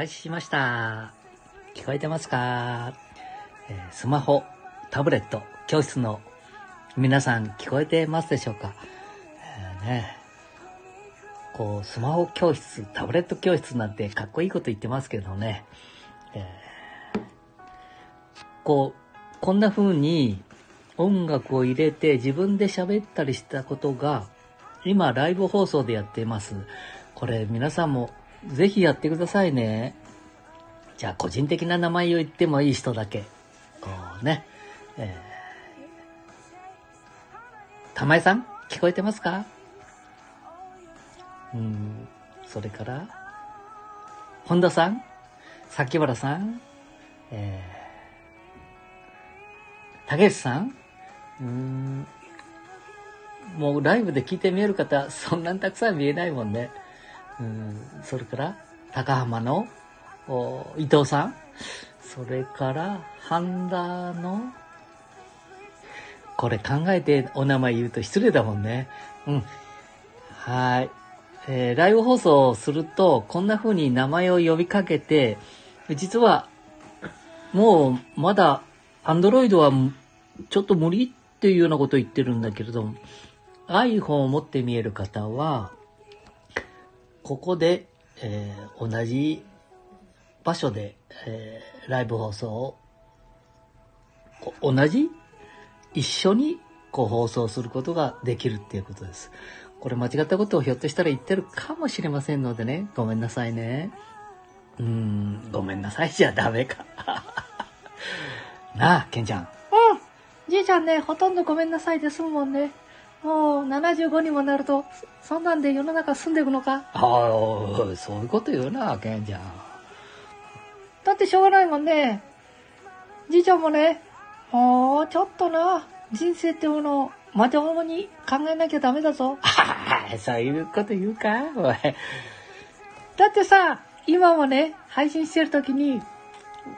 開始しました。聞こえてますか、えースマホ、タブレット、教室の皆さん聞こえてますでしょうか、えーね、こう、スマホ教室、タブレット教室なんてかっこいいこと言ってますけどね、えーこう、こんな風に音楽を入れて自分で喋ったりしたことが、今ライブ放送でやっています。これ皆さんもぜひやってくださいね。じゃあ個人的な名前を言ってもいい人だけ。こうね。えー、玉井さん聞こえてますか？うん、それから、本田さん崎原さんえー、竹内さん？うん、もうライブで聞いて見える方、そんなにたくさん見えないもんね。うん、それから、高浜の伊藤さん。それから、半田の、これ考えてお名前言うと失礼だもんね。うん。はい。えーライブ放送をすると、こんな風に名前を呼びかけて、実は、もう、まだ、アンドロイドは、ちょっと無理っていうようなことを言ってるんだけれども、iPhone を持って見える方は、ここで、えー同じ場所で、えーライブ放送を、同じ一緒にこう放送することができるっていうことです。これ間違ったことをひょっとしたら言ってるかもしれませんのでね、ごめんなさいね。うーん、ごめんなさいじゃダメか。なあ、ケンちゃん。うん。じいちゃんね、ほとんどごめんなさいで済むもんね。もう75にもなると、そそんなんで世の中住んでいくのか？ああ、そういうこと言うな、ケンちゃん。だってしょうがないもんね。じいちゃんもね、もうちょっとな、人生ってものをまともに考えなきゃダメだぞ。そういうこと言うかおい。だってさ、今もね、配信してる時に、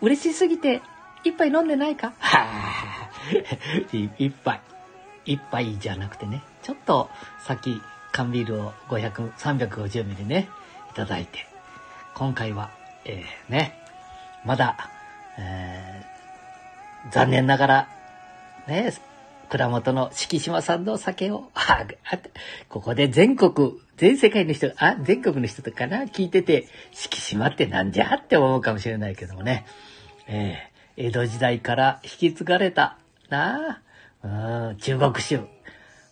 嬉しすぎて、一杯飲んでないか？はあ、い一杯。一杯じゃなくてね、ちょっとさっき缶ビールを500、350ミリね、いただいて、今回は、えー、ね、まだ、えー、残念ながら、ね、蔵元の敷島さんの酒を、あ、あここで全国、全世界の人、あ、全国の人とかな、聞いてて、敷島ってなんじゃって思うかもしれないけどもね。えー江戸時代から引き継がれた、なあ、中国酒、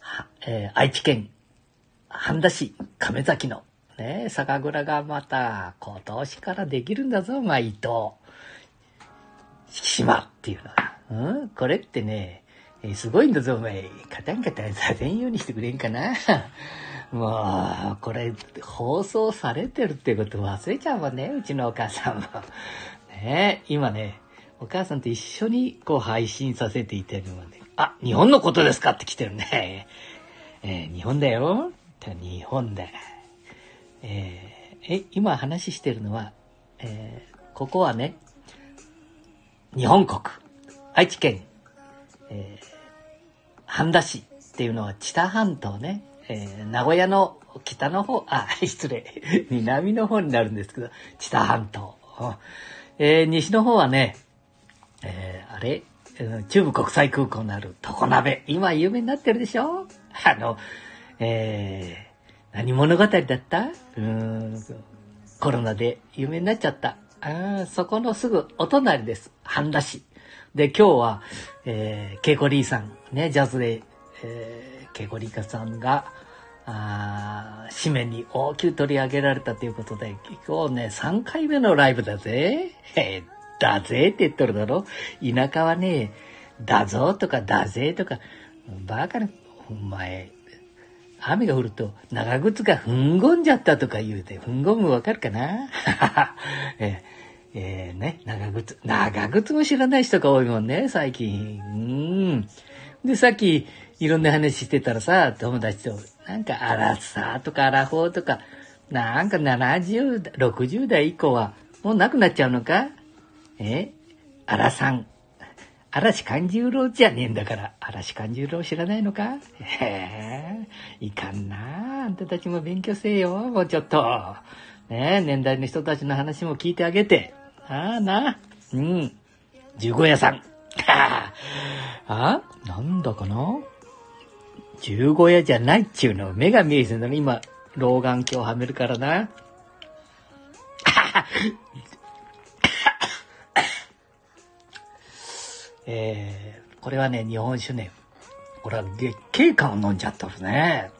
はえー愛知県、半田市、亀崎の、ね、酒蔵がまた、今年からできるんだぞ、まあ、伊藤。敷島っていうのは。うん、これってね、えーすごいんだぞ、お前。カタンカタンさせんようにしてくれんかな。もう、これ、放送されてるってこと忘れちゃうもんね、うちのお母さんも。ね今ね、お母さんと一緒にこう配信させていただいてるので、あ、日本のことですかって来てるね。えー日本だよ。日本だ。えーえ、今話してるのは、えーここはね、日本国、愛知県、えー半田市っていうのは知多半島ね、え名古屋の北の方、あ、失礼、南の方になるんですけど、知多半島。え西の方はね、えあれ、中部国際空港のある常鍋。今有名になってるでしょ？あの、えー何物語だった？うん、コロナで有名になっちゃった。あーそこのすぐお隣です。半田市。で、今日は、えー、ケイコリーさん、ね、ジャズで、えー、ケイコリーカさんが、あ紙面に大きく取り上げられたということで、今日ね、3回目のライブだぜ。えーだぜって言っとるだろ？田舎はね、だぞとかだぜとか、バカな、お前、雨が降ると長靴がふんごんじゃったとか言うて、ふんごむわかるかな？えーえーね、長靴。長靴も知らない人が多いもんね、最近。うん。で、さっき、いろんな話してたらさ、友達と、なんか、アラサーとかアラフォーとか、なんか70、60代以降は、もうなくなっちゃうのか？え？アラさん。嵐勘十郎じゃねえんだから、嵐勘十郎知らないのか？へえ、いかんなあ。あんたたちも勉強せえよ、もうちょっと。ね年代の人たちの話も聞いてあげて。ああな。うん。十五夜さん。あなんだかな？十五夜じゃないっちゅうの。目が見えてるのに今、老眼鏡はめるからな。えー、これはね、日本酒ね。これは月桂冠を飲んじゃっとるね。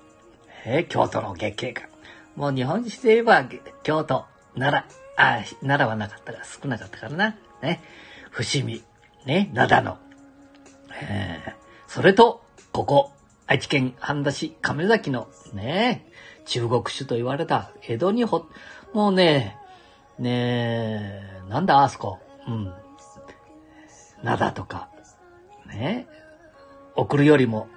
えー、京都の月桂冠。もう日本酒で言えば、京都、奈良、あ、奈良はなかったから、少なかったからな。ね。伏見、ね、灘の。えー、それと、ここ、愛知県半田市亀崎の、ね、中国酒と言われた江戸にほ、もうね、ねえ、なんだあそこ、うん。灘とか、ね、送るよりも、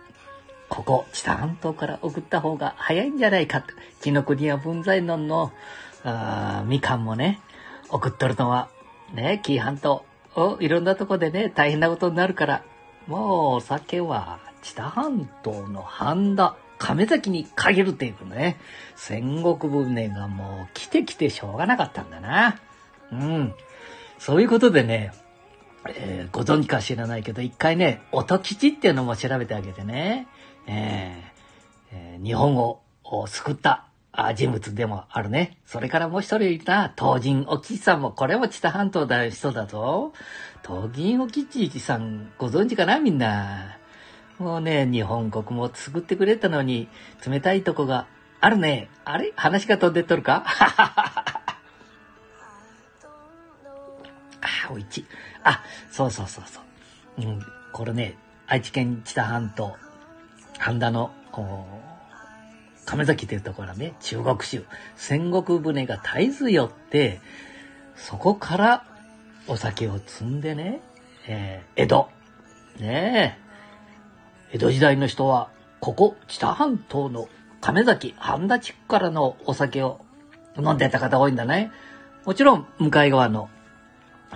ここ、知多半島から送った方が早いんじゃないかと。紀の国や文在のの、あみかんもね、送っとるのは、ね、紀伊半島、いろんなとこでね、大変なことになるから、もうお酒は、知多半島の半田、亀崎に限るっていうね、戦国船がもう来て来てしょうがなかったんだな。うん。そういうことでね、えー、ご存知か知らないけど、一回ね、音吉っていうのも調べてあげてね、えーえー、日本を救った人物でもあるね。それからもう一人いた東人お吉さんも、これも知多半島だ人だぞ。東人お吉さん、ご存知かなみんな。もうね、日本国も作ってくれたのに、冷たいとこがあるね。あれ？話が飛んでっとるか？あ、おいち。あ、そうそうそうそう。うん、これね、愛知県知多半島、半田の、亀崎というところはね、中国州、戦国船が絶えず寄って、そこからお酒を積んでね、えー、江戸、ねえ、江戸時代の人は、ここ、知多半島の亀崎、半田地区からのお酒を飲んでた方多いんだね。もちろん、向かい側の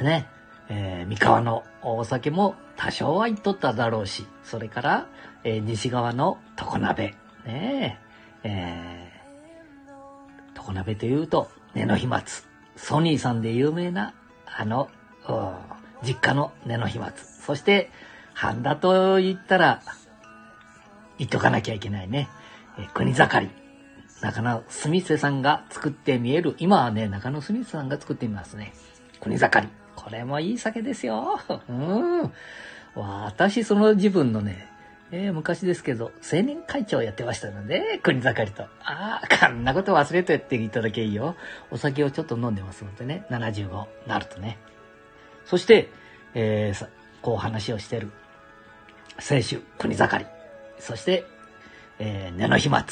ね、えー、三河のお酒も多少は言っとっただろうし、それから、えー、西側の常鍋、ねえ。ー、常鍋というと、根の飛沫、ソニーさんで有名な、あの、実家の根の飛沫、そして、半田と言ったら、言っとかなきゃいけないね、え、国盛り。中野住瀬さんが作って見える、今はね、中野住瀬さんが作ってみますね。国盛り。これもいい酒ですよ。うん。私、その自分のね、えー、昔ですけど、青年会長をやってましたので、国盛りと。ああ、こんなこと忘れとやっていただけいいよ。お酒をちょっと飲んでますのでね、75なるとね。そして、えー、こう話をしてる、清酒、国盛り。そして、えー、根の飛沫。も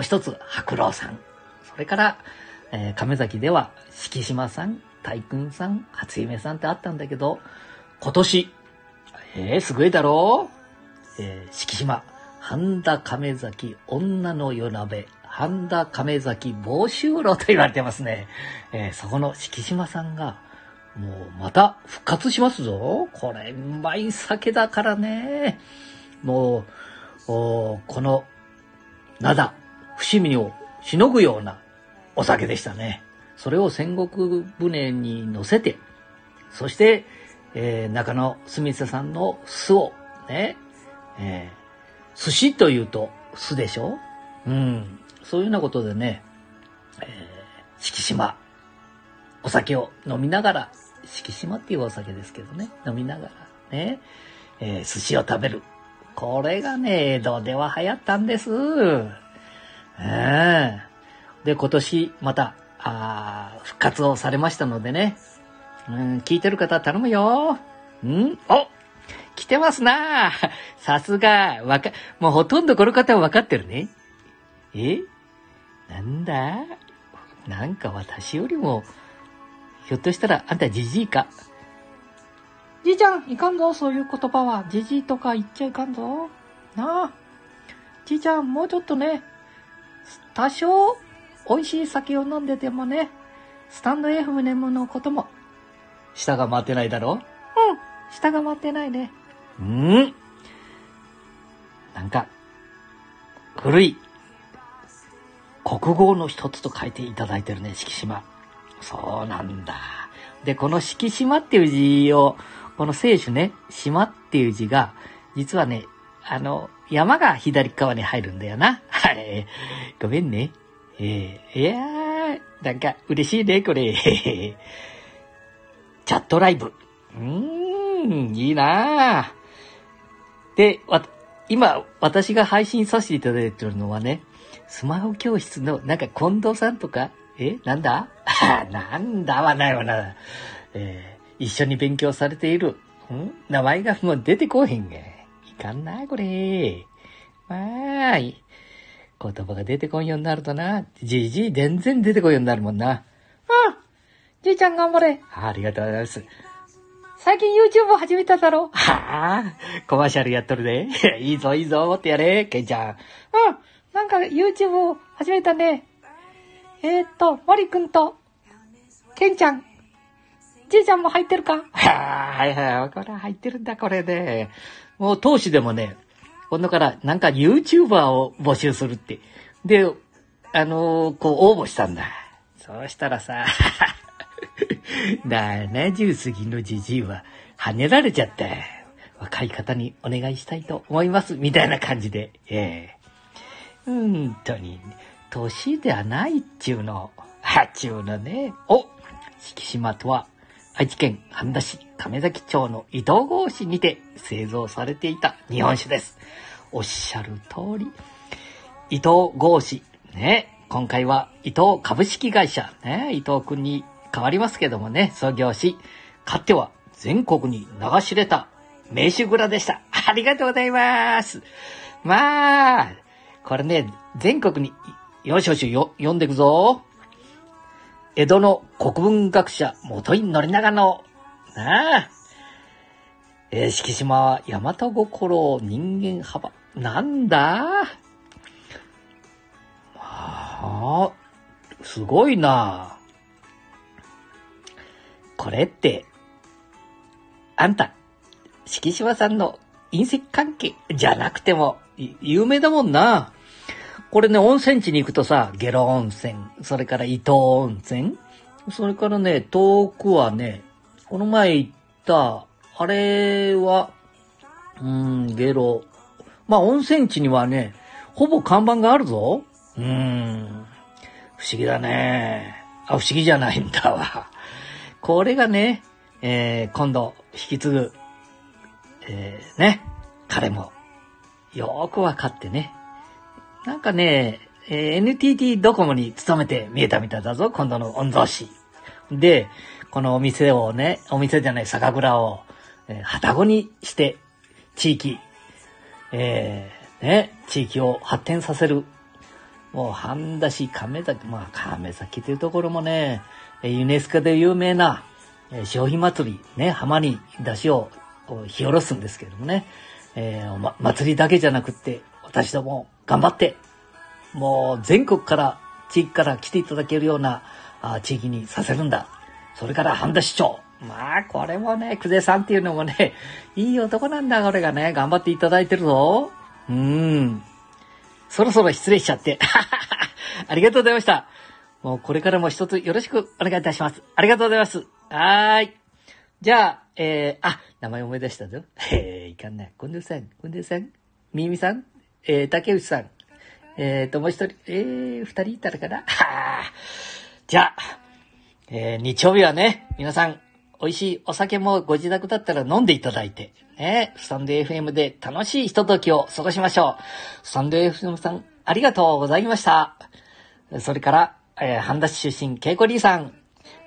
う一つ、白老さん。それから、えー、亀崎では、敷島さん、大君さん、初夢さんってあったんだけど、今年、えー、すごいだろうえー、敷島、半田亀崎女の夜鍋、半田亀崎帽子風呂と言われてますね。えー、そこの敷島さんが、もうまた復活しますぞ。これ、うまい酒だからね。もう、この、灘、伏見をしのぐようなお酒でしたね。それを戦国船に乗せて、そして、えー、中野住瀬さんの巣を、ね、えー、寿司というと巣でしょ？うん。そういうようなことでね、えー、敷島、お酒を飲みながら、敷島っていうお酒ですけどね、飲みながらね、えー、寿司を食べる。これがね、江戸では流行ったんです。えー、で、今年またあ復活をされましたのでね。うん、聞いてる方頼むよ。ん？お来てますな さすが、わか、もうほとんどこの方は分かってるね。え？なんだ？なんか私よりも、ひょっとしたらあんたじじいか？じいちゃん、いかんぞ、そういう言葉は。じじいとか言っちゃいかんぞ。なあ。じいちゃん、もうちょっとね、多少美味しい酒を飲んでてもね、スタンド FM のことも。舌が回ってないだろ？うん、舌が回ってないね。うんなんか、古い国語の一つと書いていただいてるね、敷島。そうなんだ。で、この敷島っていう字を、この聖書ね、島っていう字が、実はね、あの、山が左側に入るんだよな。はい。ごめんね。えー、いやー、なんか嬉しいね、これ。チャットライブ。うーん、いいなーで、わ、今、私が配信させていただいてるのはね、スマホ教室の、なんか近藤さんとか、えなんだ？なんだわないわな。えー、一緒に勉強されている、ん？名前がもう出てこへんが。いかんな、これ。まあ、い。言葉が出てこんようになるとな、じいじい全然出てこんようになるもんな。うん。じいちゃん頑張れ。ありがとうございます。最近 YouTube 始めただろはあ、コマーシャルやっとるで。いいぞいいぞ、もってやれ、ケンちゃん。うん。なんか YouTube 始めたね。えー、っと、森くんと、ケンちゃん。じいちゃんも入ってるか？はあ、はいはい。これ入ってるんだ、これで。もう当時でもね、今度からなんか YouTuber を募集するって。で、あのー、こう応募したんだ。そうしたらさ、70過ぎのじじいは跳ねられちゃって、若い方にお願いしたいと思います、みたいな感じで、ええー、本当に、年ではないっちゅうの。はっちゅうのね。お敷島とは、愛知県半田市亀崎町の伊藤郷市にて製造されていた日本酒です。おっしゃる通り。伊藤郷市、ね。今回は伊藤株式会社、ね。伊藤くんに変わりますけどもね、創業し、かっては全国に流し入れた名酒蔵でした。ありがとうございます。まあ、これね、全国に、よしよしよ、読んでいくぞ。江戸の国文学者、元井宣長の、なあ、えー、敷島は大和心人間幅。なんだ？ああ、すごいな。これって、あんた、敷島さんの隕石関係じゃなくても、有名だもんな。これね、温泉地に行くとさ、ゲロ温泉、それから伊東温泉、それからね、遠くはね、この前行った、あれは、うん、ゲロ。まあ、温泉地にはね、ほぼ看板があるぞ。うん、不思議だね。あ、不思議じゃないんだわ。これがね、えー、今度、引き継ぐ、えー、ね、彼も、よーくわかってね、なんかね、えー、NTT ドコモに勤めて見えたみたいだぞ、今度の御曹司。で、このお店をね、お店じゃない酒蔵を、えー、はたごにして、地域、えー、ね、地域を発展させる。もう、半田市、亀崎、まあ、亀崎というところもね、ユネスコで有名な、えー、消費祭り、ね、浜に出汁を引き下ろすんですけどもね、えー、ま、祭りだけじゃなくて、私ども頑張って、もう全国から、地域から来ていただけるようなあ地域にさせるんだ。それから半田市長。まあ、これもね、久世さんっていうのもね、いい男なんだ、これがね、頑張っていただいてるぞ。うん。そろそろ失礼しちゃって。ありがとうございました。もうこれからも一つよろしくお願いいたします。ありがとうございます。はーい。じゃあ、えー、あ、名前思い出したぞへ。え、いかんない。近藤さん、近藤さん、みみさん、えー、竹内さん、えーと、もう一人、えー、二人いたらかな？はあ。じゃあ、えー、日曜日はね、皆さん、美味しいお酒もご自宅だったら飲んでいただいて、ね、スタンド FM で楽しいひとときを過ごしましょう。スタンド FM さん、ありがとうございました。それから、えー、半田市出身、ケイコリーさん、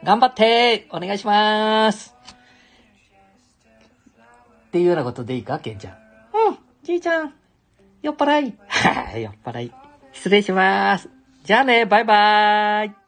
頑張ってお願いしますっていうようなことでいいか、ケンちゃん。うん、じいちゃん。酔っ払い。はい、酔っ払い。失礼します。じゃあね、バイバーイ。